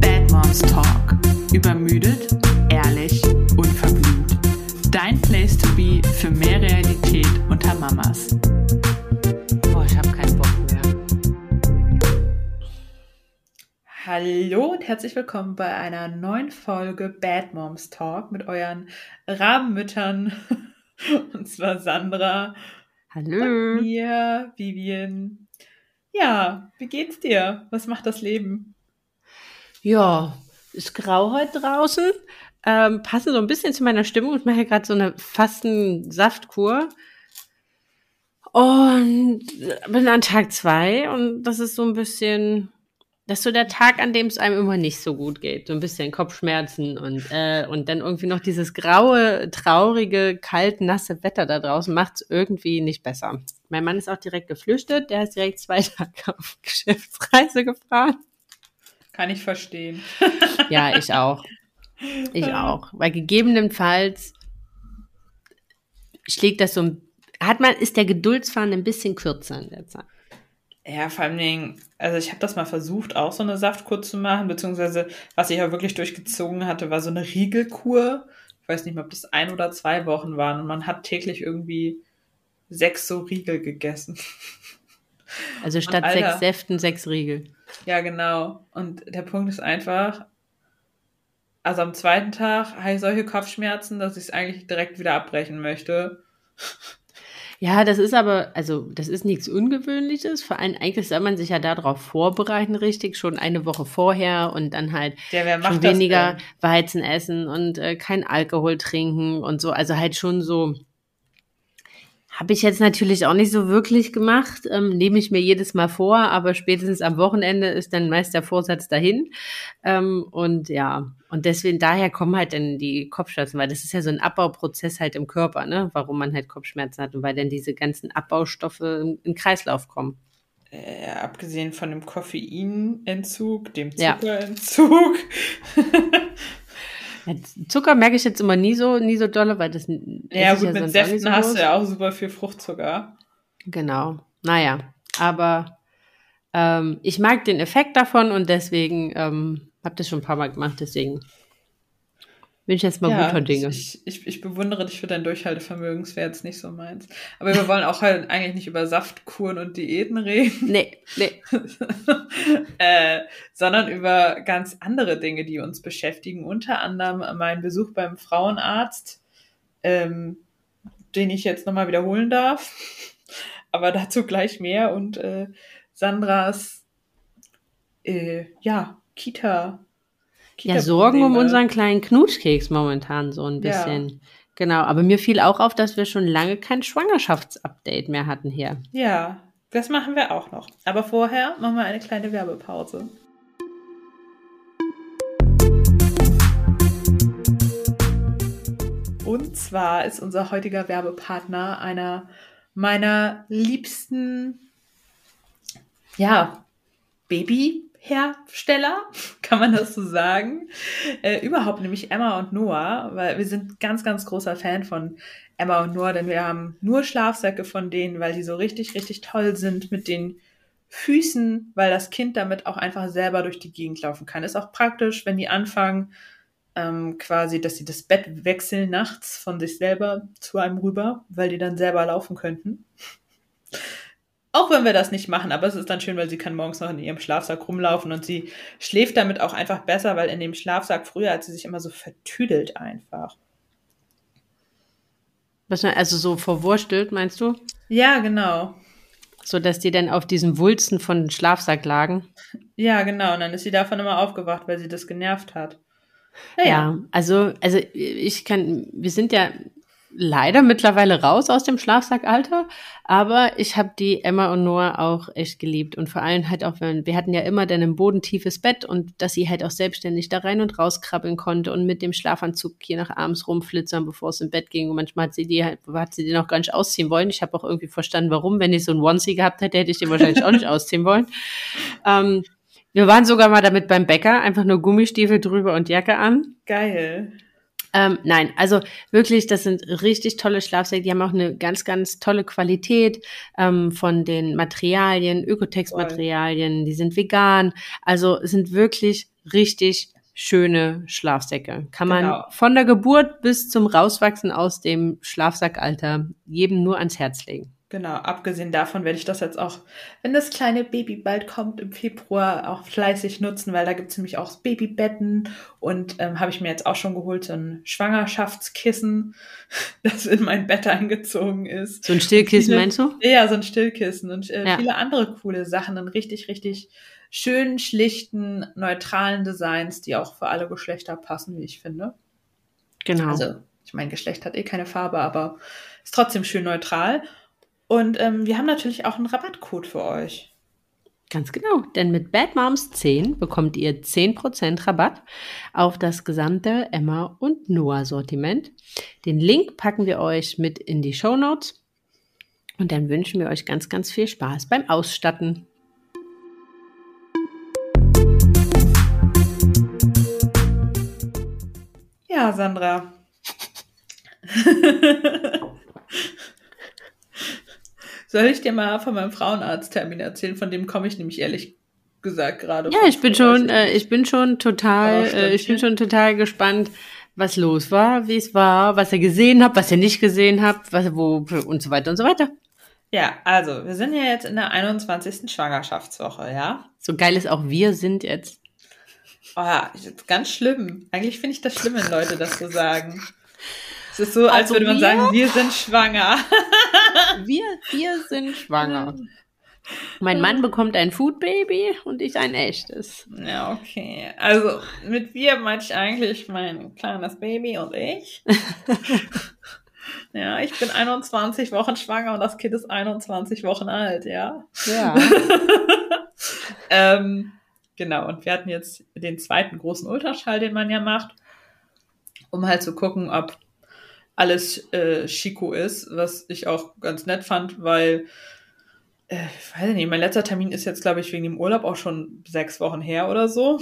Bad Moms Talk. Übermüdet, ehrlich, unverblümt. Dein Place to be für mehr Realität unter Mamas. Boah, ich habe keinen Bock mehr. Hallo und herzlich willkommen bei einer neuen Folge Bad Moms Talk mit euren Rabenmüttern. Und zwar Sandra, Hallo. mir, Vivian. Ja, wie geht's dir? Was macht das Leben? Ja, ist grau heute draußen. Ähm, passe so ein bisschen zu meiner Stimmung. Ich mache ja gerade so eine Fasten-Saftkur. Und bin an Tag zwei und das ist so ein bisschen, das ist so der Tag, an dem es einem immer nicht so gut geht. So ein bisschen Kopfschmerzen und, äh, und dann irgendwie noch dieses graue, traurige, kalt, nasse Wetter da draußen macht es irgendwie nicht besser. Mein Mann ist auch direkt geflüchtet. Der ist direkt zwei Tage auf Geschäftsreise gefahren. Kann ich verstehen. Ja, ich auch. Ich auch. Weil gegebenenfalls schlägt das so ein, hat man, ist der Geduldsfaden ein bisschen kürzer in der Zeit. Ja, vor allem, Dingen, also ich habe das mal versucht, auch so eine Saftkur zu machen, beziehungsweise was ich auch wirklich durchgezogen hatte, war so eine Riegelkur. Ich weiß nicht mehr, ob das ein oder zwei Wochen waren und man hat täglich irgendwie sechs so Riegel gegessen. Also statt Alter. sechs Säften, sechs Riegel. Ja, genau. Und der Punkt ist einfach, also am zweiten Tag habe ich solche Kopfschmerzen, dass ich es eigentlich direkt wieder abbrechen möchte. Ja, das ist aber, also das ist nichts Ungewöhnliches. Vor allem eigentlich soll man sich ja darauf vorbereiten, richtig, schon eine Woche vorher und dann halt macht schon weniger? Weizen essen und äh, kein Alkohol trinken und so. Also halt schon so. Habe ich jetzt natürlich auch nicht so wirklich gemacht, ähm, nehme ich mir jedes Mal vor, aber spätestens am Wochenende ist dann meist der Vorsatz dahin. Ähm, und ja, und deswegen daher kommen halt dann die Kopfschmerzen, weil das ist ja so ein Abbauprozess halt im Körper, ne? Warum man halt Kopfschmerzen hat und weil dann diese ganzen Abbaustoffe in den Kreislauf kommen. Äh, abgesehen von dem Koffeinentzug, dem. Zuckerentzug. Ja, Zucker merke ich jetzt immer nie so, nie so dolle, weil das ja, gut, mit auch nicht Säften so hast du ja auch super viel Fruchtzucker. Genau. Naja, aber ähm, ich mag den Effekt davon und deswegen ähm, habe das schon ein paar Mal gemacht, deswegen bin ich jetzt mal ja, guter Dinge. Ich, ich, ich bewundere dich für dein Durchhaltevermögen, es wäre jetzt nicht so meins. Aber wir wollen auch halt eigentlich nicht über Saftkuren und Diäten reden. Nee, nee. äh, sondern über ganz andere Dinge, die uns beschäftigen. Unter anderem mein Besuch beim Frauenarzt, ähm, den ich jetzt nochmal wiederholen darf. Aber dazu gleich mehr. Und äh, Sandras, äh, ja, Kita. Ja, Sorgen um unseren kleinen Knutschkeks momentan so ein Ja. bisschen. Genau, aber mir fiel auch auf, dass wir schon lange kein Schwangerschaftsupdate mehr hatten hier. Ja, das machen wir auch noch. Aber vorher machen wir eine kleine Werbepause. Und zwar ist unser heutiger Werbepartner einer meiner liebsten, ja, Babyhersteller, kann man das so sagen. Äh, überhaupt nämlich Emma und Noah, weil wir sind ganz, ganz großer Fan von Emma und Noah, denn wir haben nur Schlafsäcke von denen, weil die so richtig, richtig toll sind mit den Füßen, weil das Kind damit auch einfach selber durch die Gegend laufen kann. Ist auch praktisch, wenn die anfangen, ähm, quasi, dass sie das Bett wechseln nachts von sich selber zu einem rüber, weil die dann selber laufen könnten. Auch wenn wir das nicht machen, aber es ist dann schön, weil sie kann morgens noch in ihrem Schlafsack rumlaufen und sie schläft damit auch einfach besser, weil in dem Schlafsack früher hat sie sich immer so vertüdelt einfach. Also so verwurstelt, meinst du? Ja, genau. So dass die dann auf diesen Wulsten von dem Schlafsack lagen. Ja, genau. Und dann ist sie davon immer aufgewacht, weil sie das genervt hat. Ja, also, also ich kann, wir sind ja leider mittlerweile raus aus dem Schlafsackalter, aber ich habe die Emma und Noah auch echt geliebt und vor allem halt auch, wenn wir hatten ja immer dann ein bodentiefes Bett und dass sie halt auch selbstständig da rein und raus krabbeln konnte und mit dem Schlafanzug hier nach abends rumflitzern, bevor es im Bett ging und manchmal hat sie die halt, hat sie die noch gar nicht ausziehen wollen. Ich habe auch irgendwie verstanden, warum. Wenn ich so ein Onesie gehabt hätte, hätte ich den wahrscheinlich auch nicht ausziehen wollen. Ähm, wir waren sogar mal damit beim Bäcker, einfach nur Gummistiefel drüber und Jacke an. Geil. Ähm, nein, also wirklich, das sind richtig tolle Schlafsäcke. Die haben auch eine ganz, ganz tolle Qualität ähm, von den Materialien, Ökotex-Materialien. Die sind vegan. Also sind wirklich richtig schöne Schlafsäcke. Kann man Genau. von der Geburt bis zum Rauswachsen aus dem Schlafsackalter jedem nur ans Herz legen. Genau, abgesehen davon werde ich das jetzt auch, wenn das kleine Baby bald kommt im Februar, auch fleißig nutzen, weil da gibt es nämlich auch Babybetten und ähm, habe ich mir jetzt auch schon geholt, so ein Schwangerschaftskissen, das in mein Bett eingezogen ist. So ein Stillkissen, Viele- meinst du? Ja, so ein Stillkissen und äh, Ja. viele andere coole Sachen in richtig, richtig schönen, schlichten, neutralen Designs, die auch für alle Geschlechter passen, wie ich finde. Genau. Also, ich meine, Geschlecht hat eh keine Farbe, aber ist trotzdem schön neutral. Und ähm, wir haben natürlich auch einen Rabattcode für euch. Ganz genau, denn mit Bad Moms 10 bekommt ihr 10% Rabatt auf das gesamte Emma und Noah Sortiment. Den Link packen wir euch mit in die Show Notes und dann wünschen wir euch ganz, ganz viel Spaß beim Ausstatten. Ja, Sandra. Soll ich dir mal von meinem Frauenarzttermin erzählen? Von dem komme ich nämlich ehrlich gesagt gerade. Ja, ich bin schon, äh, ich bin schon total, äh, ich bin schon total gespannt, was los war, wie es war, was ihr gesehen habt, was ihr nicht gesehen habt, was, wo und so weiter und so weiter. Ja, also, wir sind ja jetzt in der 21. Schwangerschaftswoche, ja? So geil ist auch wir sind jetzt. Oh, ja, ist ganz schlimm. Eigentlich finde ich das schlimm, wenn Leute das so sagen. Es ist so, als Also würde man wir? sagen, wir sind schwanger. Wir, wir sind schwanger. Mein Mann bekommt ein Food Baby und ich ein echtes. Ja, okay. Also mit wir meinte ich eigentlich mein kleines Baby und ich. ja, ich bin 21 Wochen schwanger und das Kind ist 21 Wochen alt, ja. Ja. Ähm, genau, und wir hatten jetzt den zweiten großen Ultraschall, den man ja macht, um halt zu gucken, ob alles äh, Chico ist, was ich auch ganz nett fand, weil, äh, ich weiß nicht, mein letzter Termin ist jetzt, glaube ich, wegen dem Urlaub auch schon sechs Wochen her oder so.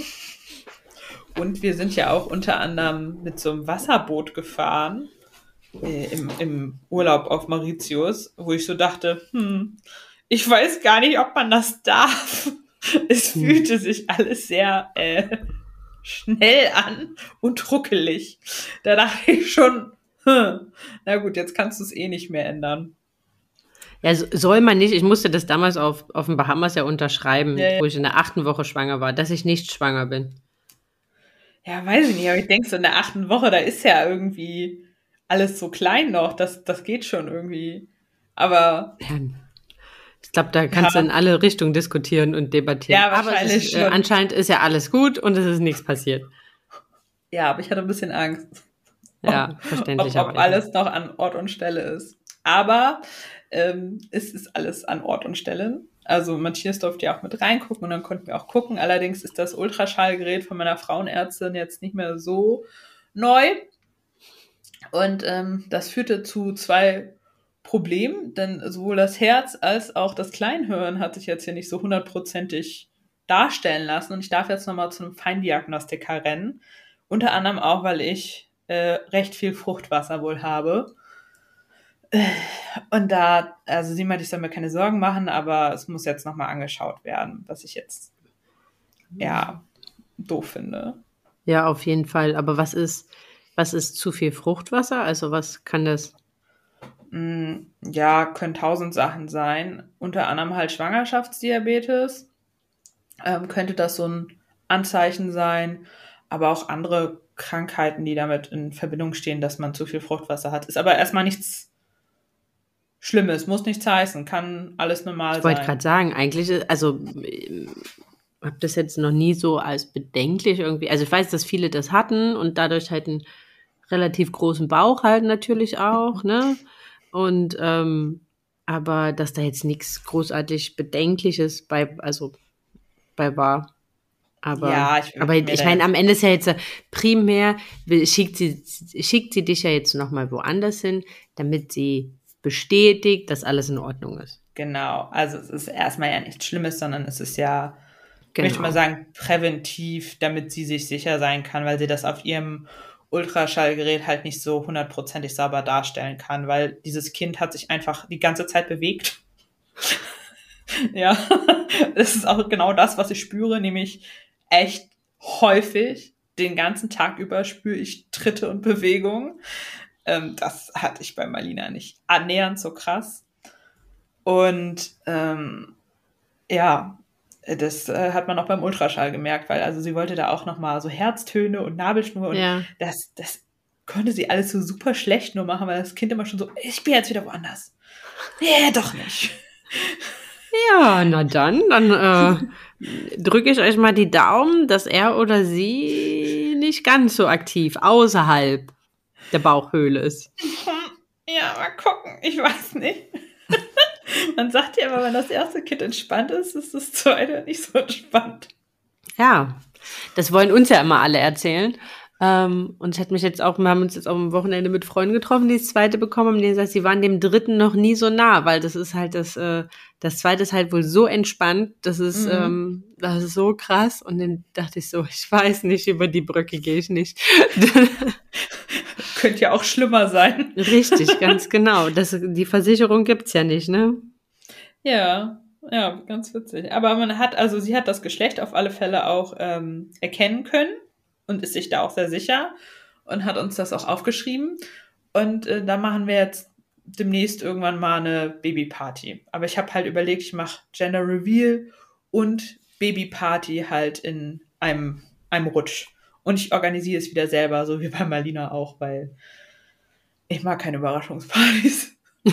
Und wir sind ja auch unter anderem mit so einem Wasserboot gefahren äh, im, im Urlaub auf Mauritius, wo ich so dachte, hm, ich weiß gar nicht, ob man das darf. Es Hm. fühlte sich alles sehr äh, schnell an und ruckelig. Da dachte ich schon, na gut, jetzt kannst du es eh nicht mehr ändern. Ja, so- soll man nicht. Ich musste das damals auf, auf den Bahamas ja unterschreiben, Ja, ja. wo ich in der achten Woche schwanger war, dass ich nicht schwanger bin. Ja, weiß ich nicht, aber ich denke so in der achten Woche, da ist ja irgendwie alles so klein noch, das, das geht schon irgendwie. Aber Ja, ich glaube, da kannst Ja. du in alle Richtungen diskutieren und debattieren. Ja, Aber wahrscheinlich ist, äh, anscheinend ist ja alles gut und es ist nichts passiert. ja, aber ich hatte ein bisschen Angst. Ja, ob, verständlich. ob alles noch an Ort und Stelle ist. Aber ähm, es ist alles an Ort und Stelle. Also Matthias durfte ja auch mit reingucken und dann konnten wir auch gucken. Allerdings ist das Ultraschallgerät von meiner Frauenärztin jetzt nicht mehr so neu. Und ähm, das führte zu zwei Problemen, denn sowohl das Herz als auch das Kleinhirn hat sich jetzt hier nicht so hundertprozentig darstellen lassen. Und ich darf jetzt nochmal zu einem Feindiagnostiker rennen. Unter anderem auch, weil ich äh, recht viel Fruchtwasser wohl habe. Und da, also sie meinte, ich soll mir keine Sorgen machen, aber es muss jetzt nochmal angeschaut werden, was ich jetzt ja doof finde. Ja, auf jeden Fall. Aber was ist, was ist zu viel Fruchtwasser? Also was kann das? Mm, Ja, können tausend Sachen sein. Unter anderem halt Schwangerschaftsdiabetes. Ähm, könnte das so ein Anzeichen sein, aber auch andere Krankheiten, die damit in Verbindung stehen, dass man zu viel Fruchtwasser hat. Ist aber erstmal nichts Schlimmes, muss nichts heißen, kann alles normal Ich wollte sein. gerade sagen, eigentlich, ist- also habe das jetzt noch nie so als bedenklich irgendwie. Also ich weiß, dass viele das hatten und dadurch halt einen relativ großen Bauch halt natürlich auch, ne? Und ähm, aber dass da jetzt nichts großartig Bedenkliches bei, also bei war. Aber, Ja, ich aber ich meine, am Ende ist ja jetzt primär, schickt sie, schickt sie dich ja jetzt nochmal woanders hin, damit sie bestätigt, dass alles in Ordnung ist. Genau, also es ist erstmal ja nichts Schlimmes, sondern es ist ja, ich Genau. möchte mal sagen, präventiv, damit sie sich sicher sein kann, weil sie das auf ihrem Ultraschallgerät halt nicht so hundertprozentig sauber darstellen kann, weil dieses Kind hat sich einfach die ganze Zeit bewegt. ja, das ist auch genau das, was ich spüre, nämlich echt häufig, den ganzen Tag über spüre ich Tritte und Bewegungen. Ähm, das hatte ich bei Marlina nicht annähernd so krass. Und ähm, ja, das äh, hat man auch beim Ultraschall gemerkt, weil also sie wollte da auch noch mal so Herztöne und Nabelschnur und Ja. das, das konnte sie alles so super schlecht nur machen, weil das Kind immer schon so, ich bin jetzt wieder woanders. Nee, doch nicht. Ja, na dann, dann äh, drücke ich euch mal die Daumen, dass er oder sie nicht ganz so aktiv außerhalb der Bauchhöhle ist. Ja, mal gucken. Ich weiß nicht. Man sagt ja immer, wenn das erste Kind entspannt ist, ist das zweite nicht so entspannt. Ja, das wollen uns ja immer alle erzählen. Ähm, und ich hatte mich jetzt auch, wir haben uns jetzt auch am Wochenende mit Freunden getroffen, die das zweite bekommen haben, denen sagt, sie waren dem dritten noch nie so nah, weil das ist halt das, äh, das zweite ist halt wohl so entspannt, das ist, Mhm. ähm, das ist so krass. Und dann dachte ich so, ich weiß nicht, über die Brücke gehe ich nicht. Könnte ja auch schlimmer sein. Richtig, ganz genau. Das, die Versicherung gibt's ja nicht, ne? Ja, ja, ganz witzig. Aber man hat, also sie hat das Geschlecht auf alle Fälle auch ähm, erkennen können und ist sich da auch sehr sicher und hat uns das auch aufgeschrieben. Und äh, da machen wir jetzt demnächst irgendwann mal eine Babyparty. Aber ich habe halt überlegt, ich mache Gender Reveal und Babyparty halt in einem, einem Rutsch. Und ich organisiere es wieder selber, so wie bei Marlina auch, weil ich mag keine Überraschungspartys.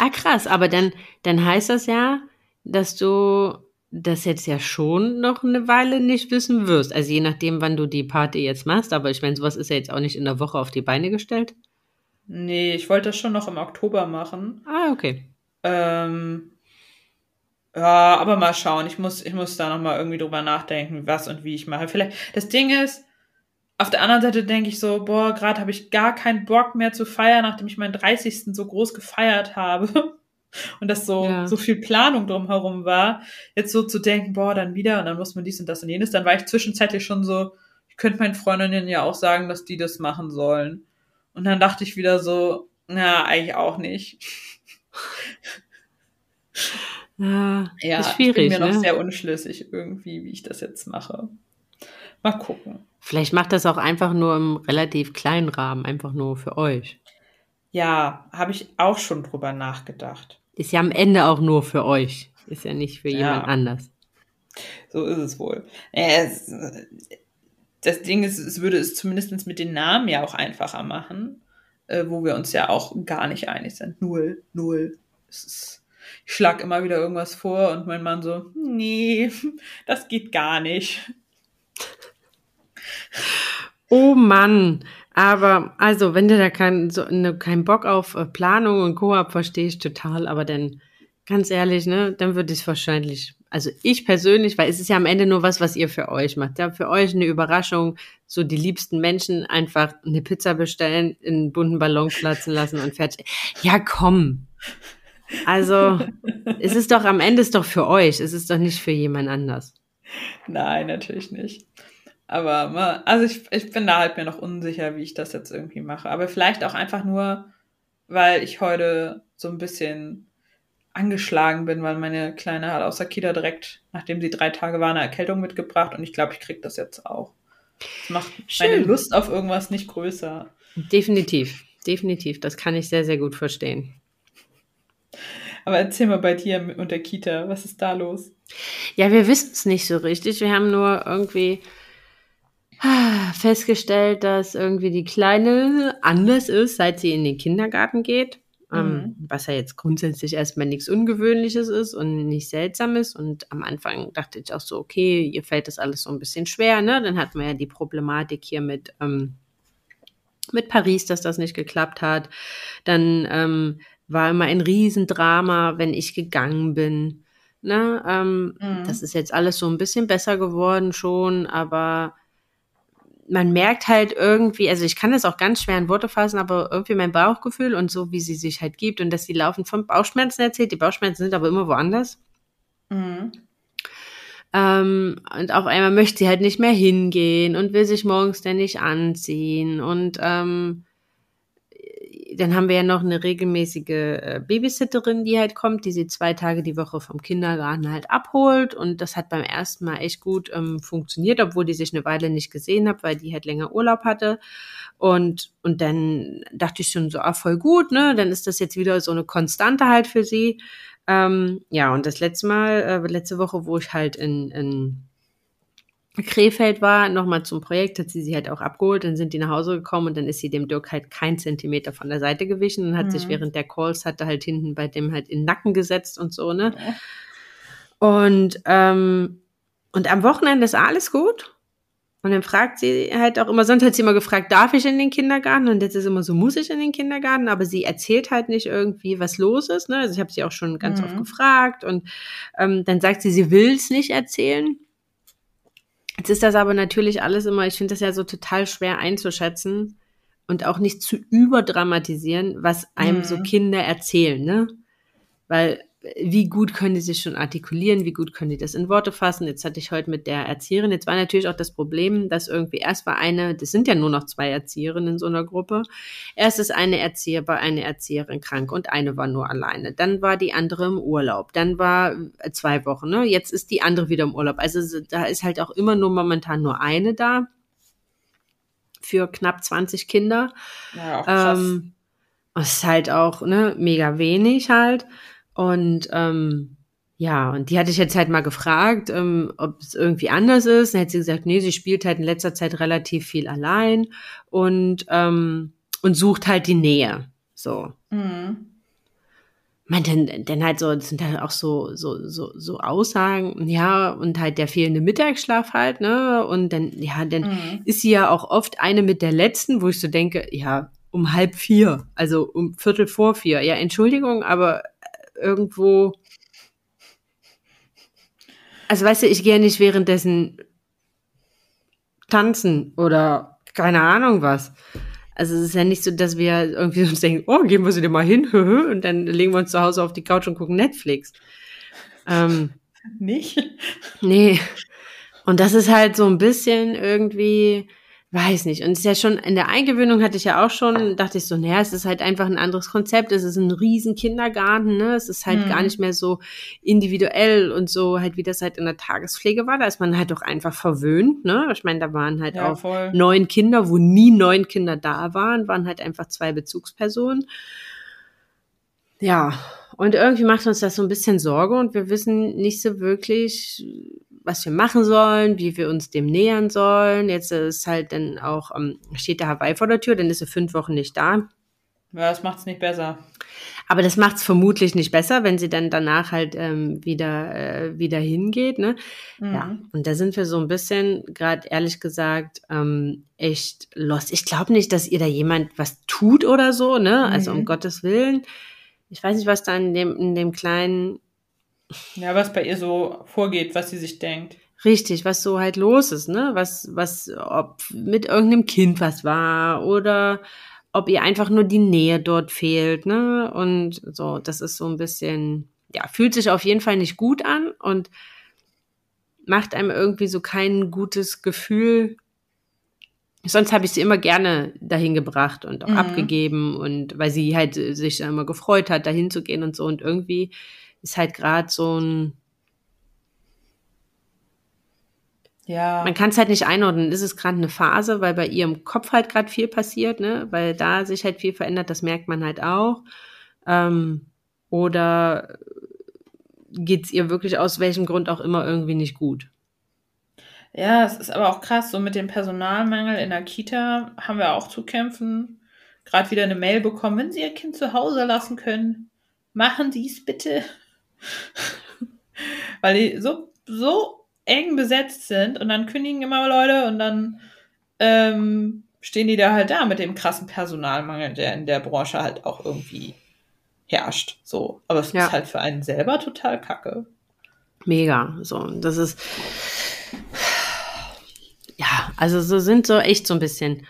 Ah, krass, aber dann, dann heißt das ja, dass du das jetzt ja schon noch eine Weile nicht wissen wirst. Also je nachdem, wann du die Party jetzt machst, aber ich meine, sowas ist ja jetzt auch nicht in der Woche auf die Beine gestellt. Nee, ich wollte das schon noch im Oktober machen. Ah, okay. Ähm, ja, aber mal schauen. Ich muss, ich muss da noch mal irgendwie drüber nachdenken, was und wie ich mache. Vielleicht, das Ding ist, auf der anderen Seite denke ich so, boah, gerade habe ich gar keinen Bock mehr zu feiern, nachdem ich meinen 30. so groß gefeiert habe. Und das so, Ja. so viel Planung drumherum war, jetzt so zu denken, boah, dann wieder und dann muss man dies und das und jenes. Dann war ich zwischenzeitlich schon so, ich könnte meinen Freundinnen ja auch sagen, dass die das machen sollen. Und dann dachte ich wieder so, na, eigentlich auch nicht. Ja, Ja, ist ich bin schwierig, mir noch ne? sehr unschlüssig irgendwie, wie ich das jetzt mache. Mal gucken. Vielleicht macht das auch einfach nur im relativ kleinen Rahmen, einfach nur für euch. Ja, habe ich auch schon drüber nachgedacht. Ist ja am Ende auch nur für euch. Ist ja nicht für Ja. jemand anders. So ist es wohl. Es, das Ding ist, es würde es zumindest mit den Namen ja auch einfacher machen, äh, wo wir uns ja auch gar nicht einig sind. Null, null. Ist, ich schlag immer wieder irgendwas vor und mein Mann so, nee, das geht gar nicht. Oh Mann, aber also, wenn du da keinen so, ne, keinen Bock auf äh, Planung und Koop verstehe ich total, aber dann ganz ehrlich, ne, dann würde ich es wahrscheinlich, also ich persönlich, weil es ist ja am Ende nur was, was ihr für euch macht. Ja, für euch eine Überraschung, so die liebsten Menschen einfach eine Pizza bestellen, in einen bunten Ballon platzen lassen und fertig. Ja, komm. Also, es ist doch am Ende ist doch für euch, es ist doch nicht für jemand anders. Nein, natürlich nicht. Aber also ich, ich bin da halt mir noch unsicher, wie ich das jetzt irgendwie mache. Aber vielleicht auch einfach nur, weil ich heute so ein bisschen angeschlagen bin, weil meine Kleine hat aus der Kita direkt, nachdem sie drei Tage war, eine Erkältung mitgebracht und ich glaube, ich krieg das jetzt auch. Das macht meine Schön. Lust auf irgendwas nicht größer. Definitiv, definitiv, das kann ich sehr, sehr gut verstehen. Aber erzähl mal bei dir und der Kita, was ist da los? Ja, wir wissen es nicht so richtig. Wir haben nur irgendwie festgestellt, dass irgendwie die Kleine anders ist, seit sie in den Kindergarten geht. Ähm, was ja jetzt grundsätzlich erstmal nichts Ungewöhnliches ist und nicht Seltsames. Und am Anfang dachte ich auch so, okay, ihr fällt das alles so ein bisschen schwer, ne? Dann hatten wir ja die Problematik hier mit, ähm, mit Paris, dass das nicht geklappt hat. Dann ähm, war immer ein Riesendrama, wenn ich gegangen bin. Ne? Ähm, Mhm. Das ist jetzt alles so ein bisschen besser geworden schon, aber man merkt halt irgendwie, also ich kann das auch ganz schwer in Worte fassen, aber irgendwie mein Bauchgefühl und so, wie sie sich halt gibt und dass sie laufend von Bauchschmerzen erzählt. Die Bauchschmerzen sind aber immer woanders. Mhm. Ähm, und auf einmal möchte sie halt nicht mehr hingehen und will sich morgens dann nicht anziehen. Und ähm, dann haben wir ja noch eine regelmäßige äh, Babysitterin, die halt kommt, die sie zwei Tage die Woche vom Kindergarten halt abholt. Und das hat beim ersten Mal echt gut ähm, funktioniert, obwohl die sich eine Weile nicht gesehen hat, weil die halt länger Urlaub hatte. Und, und dann dachte ich schon so, ah, voll gut, ne? Dann ist das jetzt wieder so eine Konstante halt für sie. Ähm, ja, und das letzte Mal, äh, letzte Woche, wo ich halt in, in Krefeld war, nochmal zum Projekt, hat sie sie halt auch abgeholt, dann sind die nach Hause gekommen und dann ist sie dem Dirk halt kein Zentimeter von der Seite gewichen und hat mhm. sich während der Calls hatte halt hinten bei dem halt in den Nacken gesetzt und so, ne? Und, ähm, und am Wochenende ist alles gut. Und dann fragt sie halt auch immer, sonst hat sie immer gefragt, darf ich in den Kindergarten? Und jetzt ist immer so, muss ich in den Kindergarten? Aber sie erzählt halt nicht irgendwie, was los ist. Ne? Also ich habe sie auch schon ganz mhm. oft gefragt. Und ähm, dann sagt sie, sie will es nicht erzählen. Jetzt ist das aber natürlich alles immer, ich finde das ja so total schwer einzuschätzen und auch nicht zu überdramatisieren, was einem mhm. so Kinder erzählen, ne? Weil wie gut können die sich schon artikulieren, wie gut können die das in Worte fassen. Jetzt hatte ich heute mit der Erzieherin, jetzt war natürlich auch das Problem, dass irgendwie erst war eine, das sind ja nur noch zwei Erzieherinnen in so einer Gruppe, erst ist eine Erzieher bei eine Erzieherin krank und eine war nur alleine. Dann war die andere im Urlaub, dann war äh, zwei Wochen, ne? Jetzt ist die andere wieder im Urlaub. Also da ist halt auch immer nur momentan nur eine da für knapp 20 Kinder. Ja, krass. Ähm, das ist halt auch ne, mega wenig halt. Und ähm, ja, und die hatte ich jetzt halt mal gefragt, ähm, ob es irgendwie anders ist. Dann hat sie gesagt, nee, sie spielt halt in letzter Zeit relativ viel allein und, ähm, und sucht halt die Nähe. So. Mhm. Man, denn, denn halt so, das sind halt auch so, so, so, so Aussagen, ja, und halt der fehlende Mittagsschlaf halt, ne? Und dann, ja, dann mhm. ist sie ja auch oft eine mit der letzten, wo ich so denke, ja, um halb vier, also um Viertel vor vier. Ja, Entschuldigung, aber irgendwo. Also weißt du, ich gehe nicht währenddessen tanzen oder keine Ahnung was. Also es ist ja nicht so, dass wir irgendwie uns denken, oh, gehen wir sie dir mal hin, und dann legen wir uns zu Hause auf die Couch und gucken Netflix. Ähm, nicht? Nee. Und das ist halt so ein bisschen irgendwie, Weiß nicht. Und es ist ja schon, in der Eingewöhnung hatte ich ja auch schon, dachte ich so, naja, es ist halt einfach ein anderes Konzept. Es ist ein riesen Kindergarten, ne? Es ist halt mhm. gar nicht mehr so individuell und so halt, wie das halt in der Tagespflege war. Da ist man halt doch einfach verwöhnt, ne? Ich meine, da waren halt ja, auch voll. neun Kinder, wo nie neun Kinder da waren, waren halt einfach zwei Bezugspersonen. Ja. Und irgendwie macht uns das so ein bisschen Sorge und wir wissen nicht so wirklich, was wir machen sollen, wie wir uns dem nähern sollen. Jetzt ist halt dann auch, ähm, steht der Hawaii vor der Tür, dann ist er fünf Wochen nicht da. Ja, das macht es nicht besser. Aber das macht es vermutlich nicht besser, wenn sie dann danach halt ähm, wieder, äh, wieder hingeht. Ne? Mhm. Ja, und da sind wir so ein bisschen, gerade ehrlich gesagt, ähm, echt lost. Ich glaube nicht, dass ihr da jemand was tut oder so, ne? Also um mhm. Gottes Willen. Ich weiß nicht, was da in dem, in dem kleinen ja, was bei ihr so vorgeht, was sie sich denkt. Richtig, was so halt los ist, ne? Was, was, ob mit irgendeinem Kind was war oder ob ihr einfach nur die Nähe dort fehlt, ne? Und so, das ist so ein bisschen, ja, fühlt sich auf jeden Fall nicht gut an und macht einem irgendwie so kein gutes Gefühl. Sonst habe ich sie immer gerne dahin gebracht und auch mhm. abgegeben und weil sie halt sich immer gefreut hat, dahin zu gehen und so und irgendwie ist halt gerade so ein ja. Man kann es halt nicht einordnen. Ist es gerade eine Phase, weil bei ihrem Kopf halt gerade viel passiert, ne? Weil da sich halt viel verändert, das merkt man halt auch. Ähm, oder geht es ihr wirklich aus welchem Grund auch immer irgendwie nicht gut? Ja, es ist aber auch krass, so mit dem Personalmangel in der Kita haben wir auch zu kämpfen. Gerade wieder eine Mail bekommen, wenn Sie Ihr Kind zu Hause lassen können, machen Sie es bitte. Weil die so, so eng besetzt sind und dann kündigen immer Leute und dann ähm, stehen die da halt da mit dem krassen Personalmangel, der in der Branche halt auch irgendwie herrscht. So. Aber es ja. ist halt für einen selber total kacke. Mega. So, das ist. Ja, also so sind so echt so ein bisschen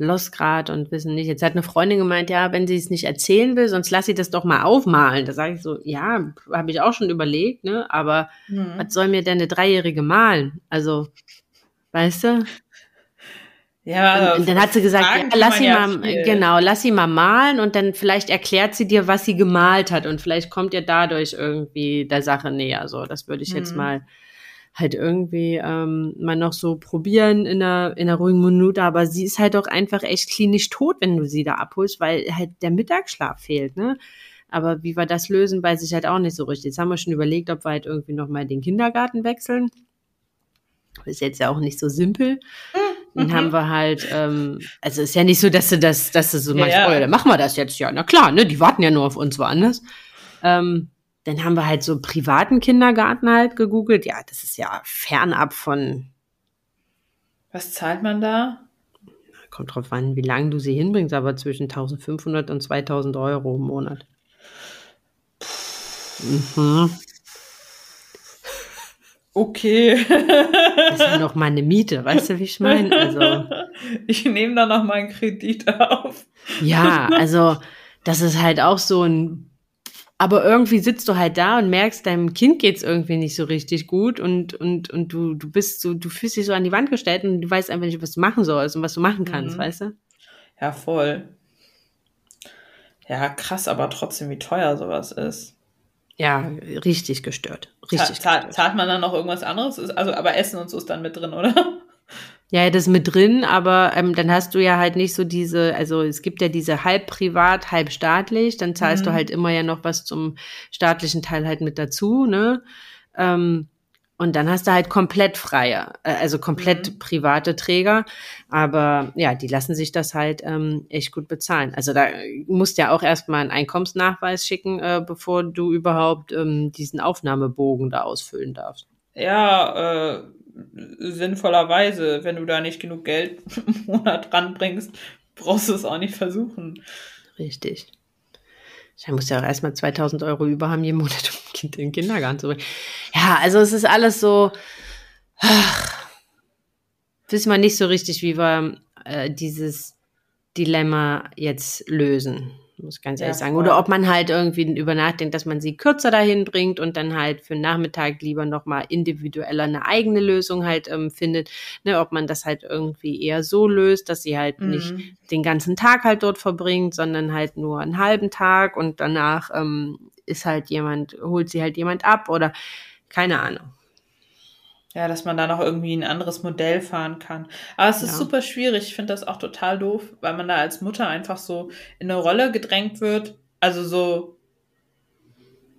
lost grad und wissen nicht. Jetzt hat eine Freundin gemeint, ja, wenn sie es nicht erzählen will, sonst lass sie das doch mal aufmalen. Da sage ich so, ja, habe ich auch schon überlegt, ne? Aber mhm. was soll mir denn eine Dreijährige malen? Also, weißt du? Ja, und, und dann hat sie gesagt, ja, lass sie ja mal, viel. genau, lass sie mal malen und dann vielleicht erklärt sie dir, was sie gemalt hat und vielleicht kommt ihr dadurch irgendwie der Sache näher. So, das würde ich mhm. jetzt mal halt irgendwie ähm, mal noch so probieren in einer, in einer ruhigen Minute, aber sie ist halt auch einfach echt klinisch tot, wenn du sie da abholst, weil halt der Mittagsschlaf fehlt, ne? Aber wie wir das lösen, weiß ich halt auch nicht so richtig. Jetzt haben wir schon überlegt, ob wir halt irgendwie nochmal den Kindergarten wechseln. Ist jetzt ja auch nicht so simpel. Dann mhm. haben wir halt, ähm, also ist ja nicht so, dass du das, dass du so ja, manchmal, ja. oh, dann machen wir das jetzt, ja, na klar, ne, die warten ja nur auf uns woanders. Ähm, dann haben wir halt so privaten Kindergarten halt gegoogelt. Ja, das ist ja fernab von. Was zahlt man da? Kommt drauf an, wie lange du sie hinbringst, aber zwischen 1500 und 2000 Euro im Monat. Mhm. Okay. das ist ja noch meine Miete, weißt du, wie ich meine? Also, ich nehme da noch mal einen Kredit auf. Ja, also das ist halt auch so ein aber irgendwie sitzt du halt da und merkst, deinem Kind geht's irgendwie nicht so richtig gut und, und, und du, du bist so, du fühlst dich so an die Wand gestellt und du weißt einfach nicht, was du machen sollst und was du machen kannst, mhm. weißt du? Ja, voll. Ja, krass, aber trotzdem, wie teuer sowas ist. Ja, richtig gestört. Richtig zahlt, gestört. zahlt man dann noch irgendwas anderes? Also, aber Essen und so ist dann mit drin, oder? Ja, das ist mit drin, aber ähm, dann hast du ja halt nicht so diese, also es gibt ja diese halb privat, halb staatlich, dann zahlst mhm. du halt immer ja noch was zum staatlichen Teil halt mit dazu, ne? Ähm, und dann hast du halt komplett freie, äh, also komplett mhm. private Träger. Aber ja, die lassen sich das halt ähm, echt gut bezahlen. Also da musst du ja auch erstmal einen Einkommensnachweis schicken, äh, bevor du überhaupt ähm, diesen Aufnahmebogen da ausfüllen darfst. Ja, äh, sinnvollerweise, wenn du da nicht genug Geld im Monat ranbringst, brauchst du es auch nicht versuchen. Richtig. Ich muss ja auch erstmal 2000 Euro über haben jeden Monat, um Kind in den Kindergarten zu bringen. Ja, also es ist alles so, ach, wissen wir nicht so richtig, wie wir äh, dieses Dilemma jetzt lösen muss ganz ehrlich ja, sagen. Oder ob man halt irgendwie über nachdenkt, dass man sie kürzer dahin bringt und dann halt für den Nachmittag lieber nochmal individueller eine eigene Lösung halt ähm, findet. Ne, ob man das halt irgendwie eher so löst, dass sie halt mhm. nicht den ganzen Tag halt dort verbringt, sondern halt nur einen halben Tag und danach ähm, ist halt jemand, holt sie halt jemand ab oder keine Ahnung. Ja, dass man da noch irgendwie ein anderes Modell fahren kann. Aber es ist ja. super schwierig. Ich finde das auch total doof, weil man da als Mutter einfach so in eine Rolle gedrängt wird. Also so,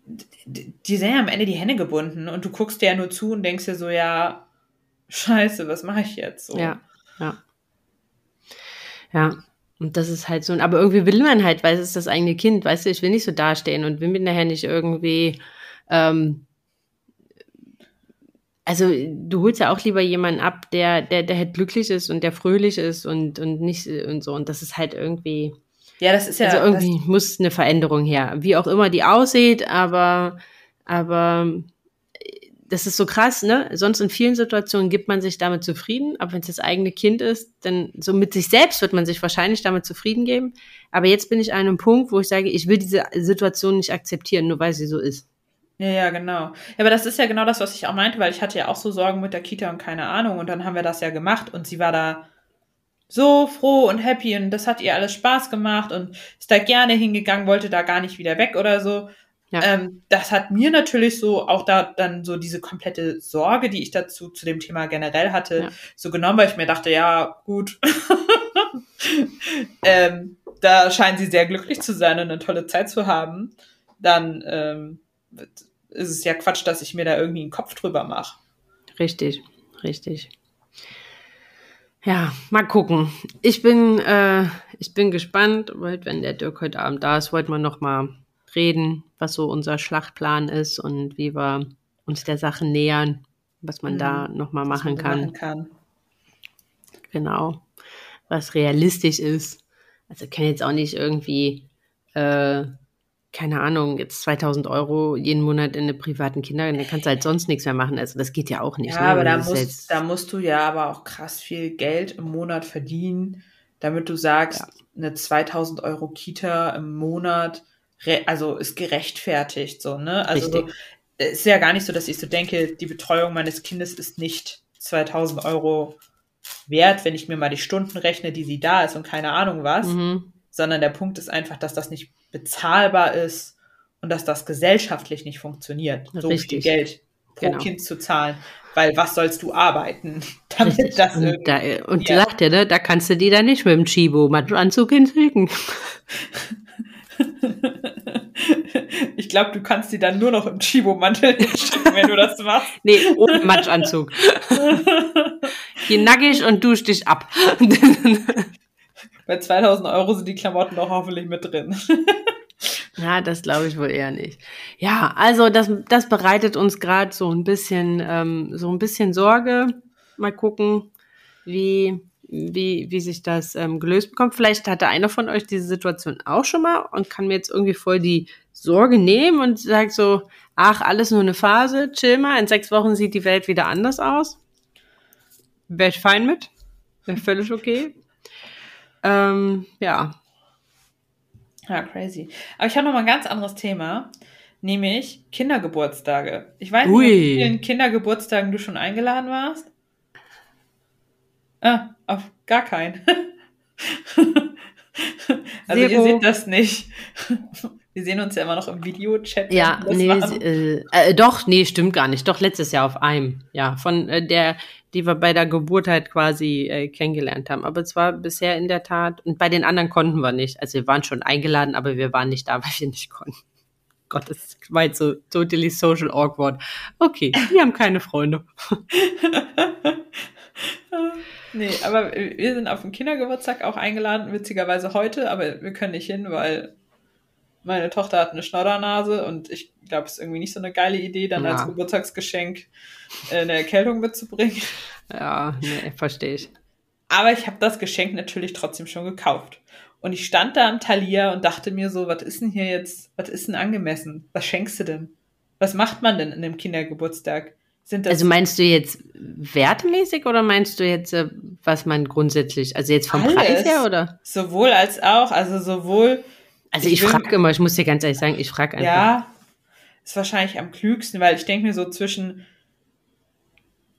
die sind ja am Ende die Hände gebunden und du guckst dir ja nur zu und denkst dir so, ja, scheiße, was mache ich jetzt? So. Ja, ja. Ja, und das ist halt so, aber irgendwie will man halt, weil es ist das eigene Kind, weißt du, ich will nicht so dastehen und will mir nachher nicht irgendwie ähm, also du holst ja auch lieber jemanden ab, der, der, der halt glücklich ist und der fröhlich ist und, und nicht und so. Und das ist halt irgendwie. Ja, das ist ja. Also irgendwie muss eine Veränderung her. Wie auch immer die aussieht, aber, aber das ist so krass, ne? Sonst in vielen Situationen gibt man sich damit zufrieden, aber wenn es das eigene Kind ist, dann so mit sich selbst wird man sich wahrscheinlich damit zufrieden geben. Aber jetzt bin ich an einem Punkt, wo ich sage, ich will diese Situation nicht akzeptieren, nur weil sie so ist. Ja, ja, genau. Ja, aber das ist ja genau das, was ich auch meinte, weil ich hatte ja auch so Sorgen mit der Kita und keine Ahnung. Und dann haben wir das ja gemacht und sie war da so froh und happy und das hat ihr alles Spaß gemacht und ist da gerne hingegangen, wollte da gar nicht wieder weg oder so. Ja. Ähm, das hat mir natürlich so auch da dann so diese komplette Sorge, die ich dazu zu dem Thema generell hatte, ja. so genommen, weil ich mir dachte, ja, gut. ähm, da scheint sie sehr glücklich zu sein und eine tolle Zeit zu haben. Dann ähm, ist es ja Quatsch, dass ich mir da irgendwie einen Kopf drüber mache. Richtig, richtig. Ja, mal gucken. Ich bin, äh, ich bin gespannt, weil wenn der Dirk heute Abend da ist, wollten wir noch mal reden, was so unser Schlachtplan ist und wie wir uns der Sache nähern, was man mhm. da noch mal machen kann. machen kann. Genau, was realistisch ist. Also kann jetzt auch nicht irgendwie äh, keine Ahnung, jetzt 2000 Euro jeden Monat in eine privaten Kindergarten, dann kannst du halt sonst nichts mehr machen. Also das geht ja auch nicht. Ja, ne? aber da musst, da musst du ja aber auch krass viel Geld im Monat verdienen, damit du sagst, ja. eine 2000 Euro Kita im Monat, also ist gerechtfertigt, so, ne? Also Richtig. ist ja gar nicht so, dass ich so denke, die Betreuung meines Kindes ist nicht 2000 Euro wert, wenn ich mir mal die Stunden rechne, die sie da ist und keine Ahnung was, mhm. Sondern der Punkt ist einfach, dass das nicht bezahlbar ist und dass das gesellschaftlich nicht funktioniert, so Richtig. viel Geld pro genau. Kind zu zahlen. Weil was sollst du arbeiten, damit Richtig. das Und, da, und ja. sagt er, ne, da kannst du die dann nicht mit dem Chibo-Anzug hinschicken. Ich glaube, du kannst die dann nur noch im Chibo-Mantel hinschicken, wenn du das machst. Nee, ohne Matschanzug. Geh nackig und dusch dich ab. Bei 2000 Euro sind die Klamotten doch hoffentlich mit drin. Ja, das glaube ich wohl eher nicht. Ja, also das, das bereitet uns gerade so ein bisschen, ähm, so ein bisschen Sorge. Mal gucken, wie, wie, wie sich das ähm, gelöst bekommt. Vielleicht hatte einer von euch diese Situation auch schon mal und kann mir jetzt irgendwie voll die Sorge nehmen und sagt so, ach, alles nur eine Phase, chill mal, in sechs Wochen sieht die Welt wieder anders aus. Wäre ich fein mit. Wäre völlig okay. Ähm, ja, ja, crazy. Aber ich habe noch mal ein ganz anderes Thema, nämlich Kindergeburtstage. Ich weiß Ui. nicht, wie vielen Kindergeburtstagen du schon eingeladen warst. Ah, auf gar keinen. also Zero. ihr seht das nicht. Wir sehen uns ja immer noch im Videochat. Ja, nee, äh, äh, doch, nee, stimmt gar nicht. Doch letztes Jahr auf einem. Ja, von äh, der die wir bei der Geburt halt quasi äh, kennengelernt haben. Aber es war bisher in der Tat, und bei den anderen konnten wir nicht. Also wir waren schon eingeladen, aber wir waren nicht da, weil wir nicht konnten. Gott, das war jetzt so totally social awkward. Okay, wir haben keine Freunde. nee, aber wir sind auf dem Kindergeburtstag auch eingeladen, witzigerweise heute, aber wir können nicht hin, weil meine Tochter hat eine Schnoddernase und ich glaube, es ist irgendwie nicht so eine geile Idee, dann ja. als Geburtstagsgeschenk äh, eine Erkältung mitzubringen. Ja, nee, verstehe ich. Aber ich habe das Geschenk natürlich trotzdem schon gekauft. Und ich stand da am Talier und dachte mir so, was ist denn hier jetzt, was ist denn angemessen? Was schenkst du denn? Was macht man denn in einem Kindergeburtstag? also meinst du jetzt wertemäßig oder meinst du jetzt, äh, was man grundsätzlich, also jetzt vom alles, Preis her oder? Sowohl als auch, also sowohl. Also ich, ich frage immer, ich muss dir ganz ehrlich sagen, ich frage einfach. Ja, ist wahrscheinlich am klügsten, weil ich denke mir so zwischen,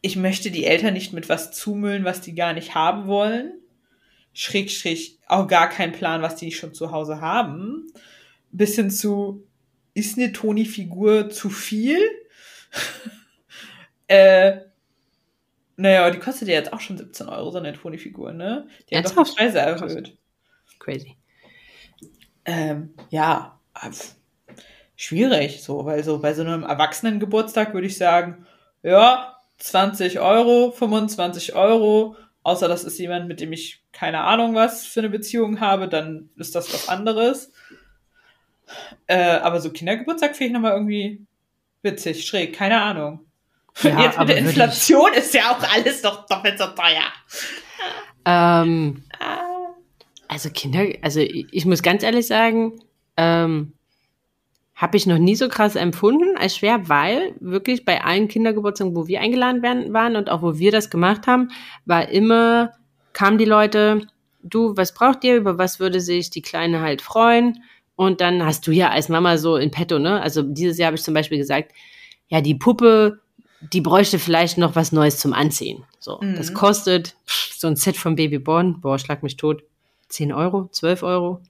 ich möchte die Eltern nicht mit was zumüllen, was die gar nicht haben wollen. Schräg, schräg, auch gar keinen Plan, was die schon zu Hause haben. Bis hin zu, ist eine Toni-Figur zu viel? äh, naja, die kostet ja jetzt auch schon 17 Euro, so eine Toni-Figur, ne? Die hat doch die Preise erhöht. Crazy. Ähm, ja, schwierig, so, weil so bei so einem Erwachsenengeburtstag würde ich sagen, ja, 20 Euro, 25 Euro, außer das ist jemand, mit dem ich keine Ahnung was für eine Beziehung habe, dann ist das was anderes. Äh, aber so Kindergeburtstag finde ich nochmal irgendwie witzig, schräg, keine Ahnung. Ja, Jetzt mit der Inflation ist ja auch alles doch doppelt so teuer. Ähm, ah. Also Kinder, also ich muss ganz ehrlich sagen, ähm, habe ich noch nie so krass empfunden als schwer, weil wirklich bei allen Kindergeburtstagen, wo wir eingeladen werden, waren und auch wo wir das gemacht haben, war immer, kamen die Leute, du, was braucht ihr, über was würde sich die Kleine halt freuen? Und dann hast du ja als Mama so in petto, ne? Also dieses Jahr habe ich zum Beispiel gesagt, ja, die Puppe, die bräuchte vielleicht noch was Neues zum Anziehen. So, mhm. das kostet so ein Set von Babyborn, boah, schlag mich tot, 10 Euro, 12 Euro.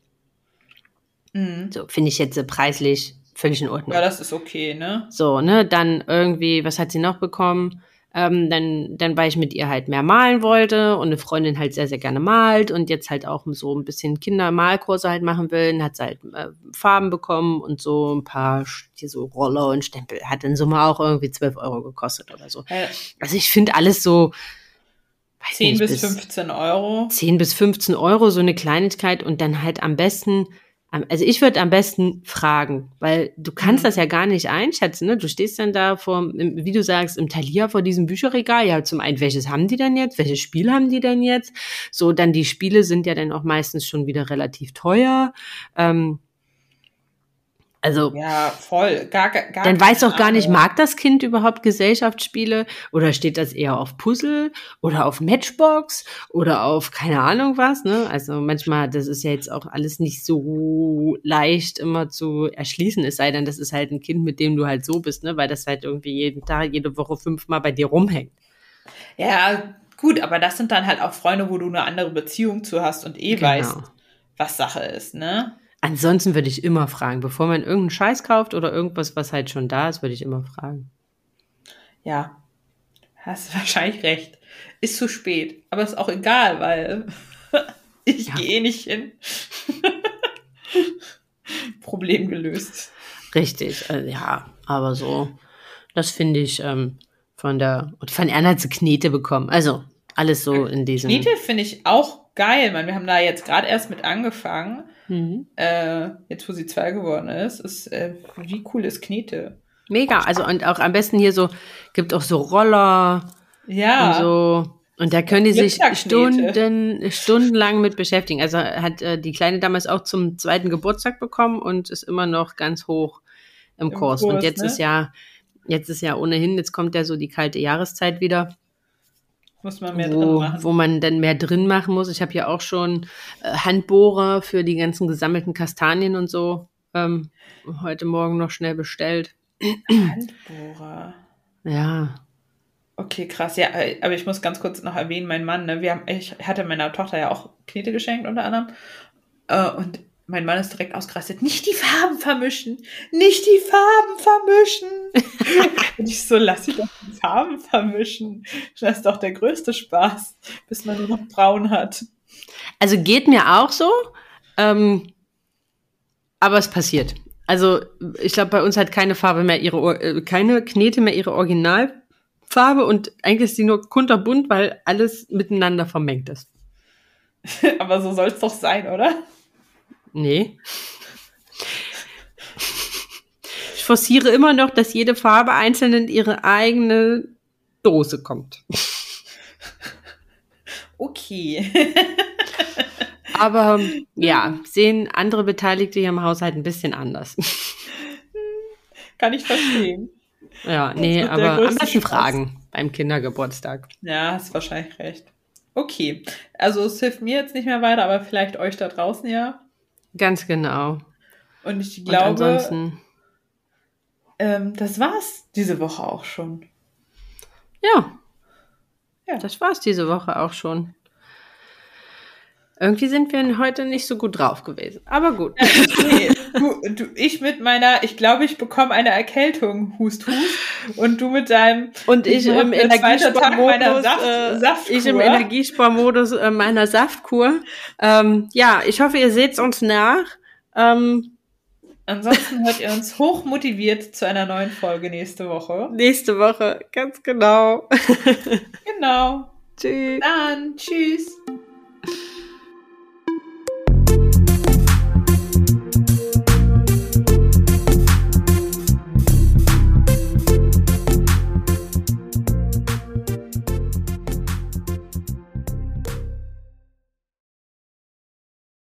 Mhm. So, finde ich jetzt preislich völlig in Ordnung. Ja, das ist okay, ne? So, ne, dann irgendwie, was hat sie noch bekommen? Ähm, dann, dann, weil ich mit ihr halt mehr malen wollte und eine Freundin halt sehr, sehr gerne malt und jetzt halt auch so ein bisschen Kindermalkurse halt machen will, dann hat sie halt äh, Farben bekommen und so ein paar, hier so Roller und Stempel. Hat in Summe auch irgendwie 12 Euro gekostet oder so. Ja. Also ich finde alles so, 10 nicht, bis 15 Euro. 10 bis 15 Euro, so eine Kleinigkeit und dann halt am besten also ich würde am besten fragen, weil du kannst mhm. das ja gar nicht einschätzen. Ne? Du stehst dann da vor, wie du sagst, im Talier vor diesem Bücherregal. Ja, zum einen, welches haben die denn jetzt? Welches Spiel haben die denn jetzt? So, dann die Spiele sind ja dann auch meistens schon wieder relativ teuer. Ähm, Also Ja, voll. Gar, gar, dann weiß auch gar nicht, mag das Kind überhaupt Gesellschaftsspiele oder steht das eher auf Puzzle oder auf Matchbox oder auf keine Ahnung was, ne? Also manchmal, das ist ja jetzt auch alles nicht so leicht immer zu erschließen, es sei denn, das ist halt ein Kind, mit dem du halt so bist, ne? Weil das halt irgendwie jeden Tag, jede Woche fünfmal bei dir rumhängt. Ja, gut, aber das sind dann halt auch Freunde, wo du eine andere Beziehung zu hast und eh Genau. weißt, was Sache ist, ne? Ansonsten würde ich immer fragen, bevor man irgendeinen Scheiß kauft oder irgendwas, was halt schon da ist, würde ich immer fragen. Ja, hast wahrscheinlich recht. Ist zu spät, aber ist auch egal, weil ich Ja. gehe nicht hin. Problem gelöst. Richtig, äh, ja, aber so, das finde ich ähm, von der, und von Erna zu Knete bekommen. Also alles so in diesem. Knete finde ich auch geil, man. Wir haben da jetzt gerade erst mit angefangen. Mhm. Äh, jetzt, wo sie zwei geworden ist, ist äh, wie cool ist Knete? Mega, also und auch am besten hier so, gibt auch so Roller Ja, und so. Und da können die sich. Stunden, stundenlang mit beschäftigen. Also hat äh, die Kleine damals auch zum zweiten Geburtstag bekommen und ist immer noch ganz hoch im, Im Kurs. Kurs, Und jetzt ne? ist ja, jetzt ist ja ohnehin, jetzt kommt ja so die kalte Jahreszeit wieder. Muss man mehr drin wo, machen. wo man dann mehr drin machen muss. Ich habe ja auch schon äh, Handbohrer für die ganzen gesammelten Kastanien und so ähm, heute Morgen noch schnell bestellt. Handbohrer. Ja, Okay, krass. Ja, äh, aber ich muss ganz kurz noch erwähnen, mein Mann, ne, wir haben, ich hatte meiner Tochter ja auch Knete geschenkt unter anderem. Äh, und mein Mann ist direkt ausgerastet. Nicht die Farben vermischen! Nicht die Farben vermischen! und ich so, lass sie doch die Farben vermischen. Das ist doch der größte Spaß, bis man nur noch braun hat. also geht mir auch so, ähm, aber es passiert. Also ich glaube, bei uns hat keine Farbe mehr ihre, äh, keine Knete mehr ihre Originalfarbe und eigentlich ist die nur kunterbunt, weil alles miteinander vermengt ist. aber so soll es doch sein, oder? Nee. Ich forciere immer noch, dass jede Farbe einzeln in ihre eigene Dose kommt. Okay. Aber ja, sehen andere Beteiligte hier im Haushalt ein bisschen anders. Kann ich verstehen. Ja, nee, aber am besten fragen beim Kindergeburtstag. Ja, hast wahrscheinlich recht. Okay. Also es hilft mir jetzt nicht mehr weiter, aber vielleicht euch da draußen ja. Ganz genau. Und ich Und glaube, ansonsten, ähm, das war's diese Woche auch schon. ja, Ja. das war's diese Woche auch schon. Irgendwie sind wir heute nicht so gut drauf gewesen. Aber gut. Nee, du, du, ich mit meiner, ich glaube, ich bekomme eine Erkältung, Hust, Hust. Und du mit deinem, Und ich im Energiesparmodus, Saft, äh, Saftkur. ich im Energiesparmodus äh, meiner Saftkur. Ähm, ja, ich hoffe, ihr seht uns nach. Ähm, Ansonsten hört ihr uns hoch motiviert zu einer neuen Folge nächste Woche. nächste Woche, ganz genau. Genau. Tschüss. Dann, tschüss.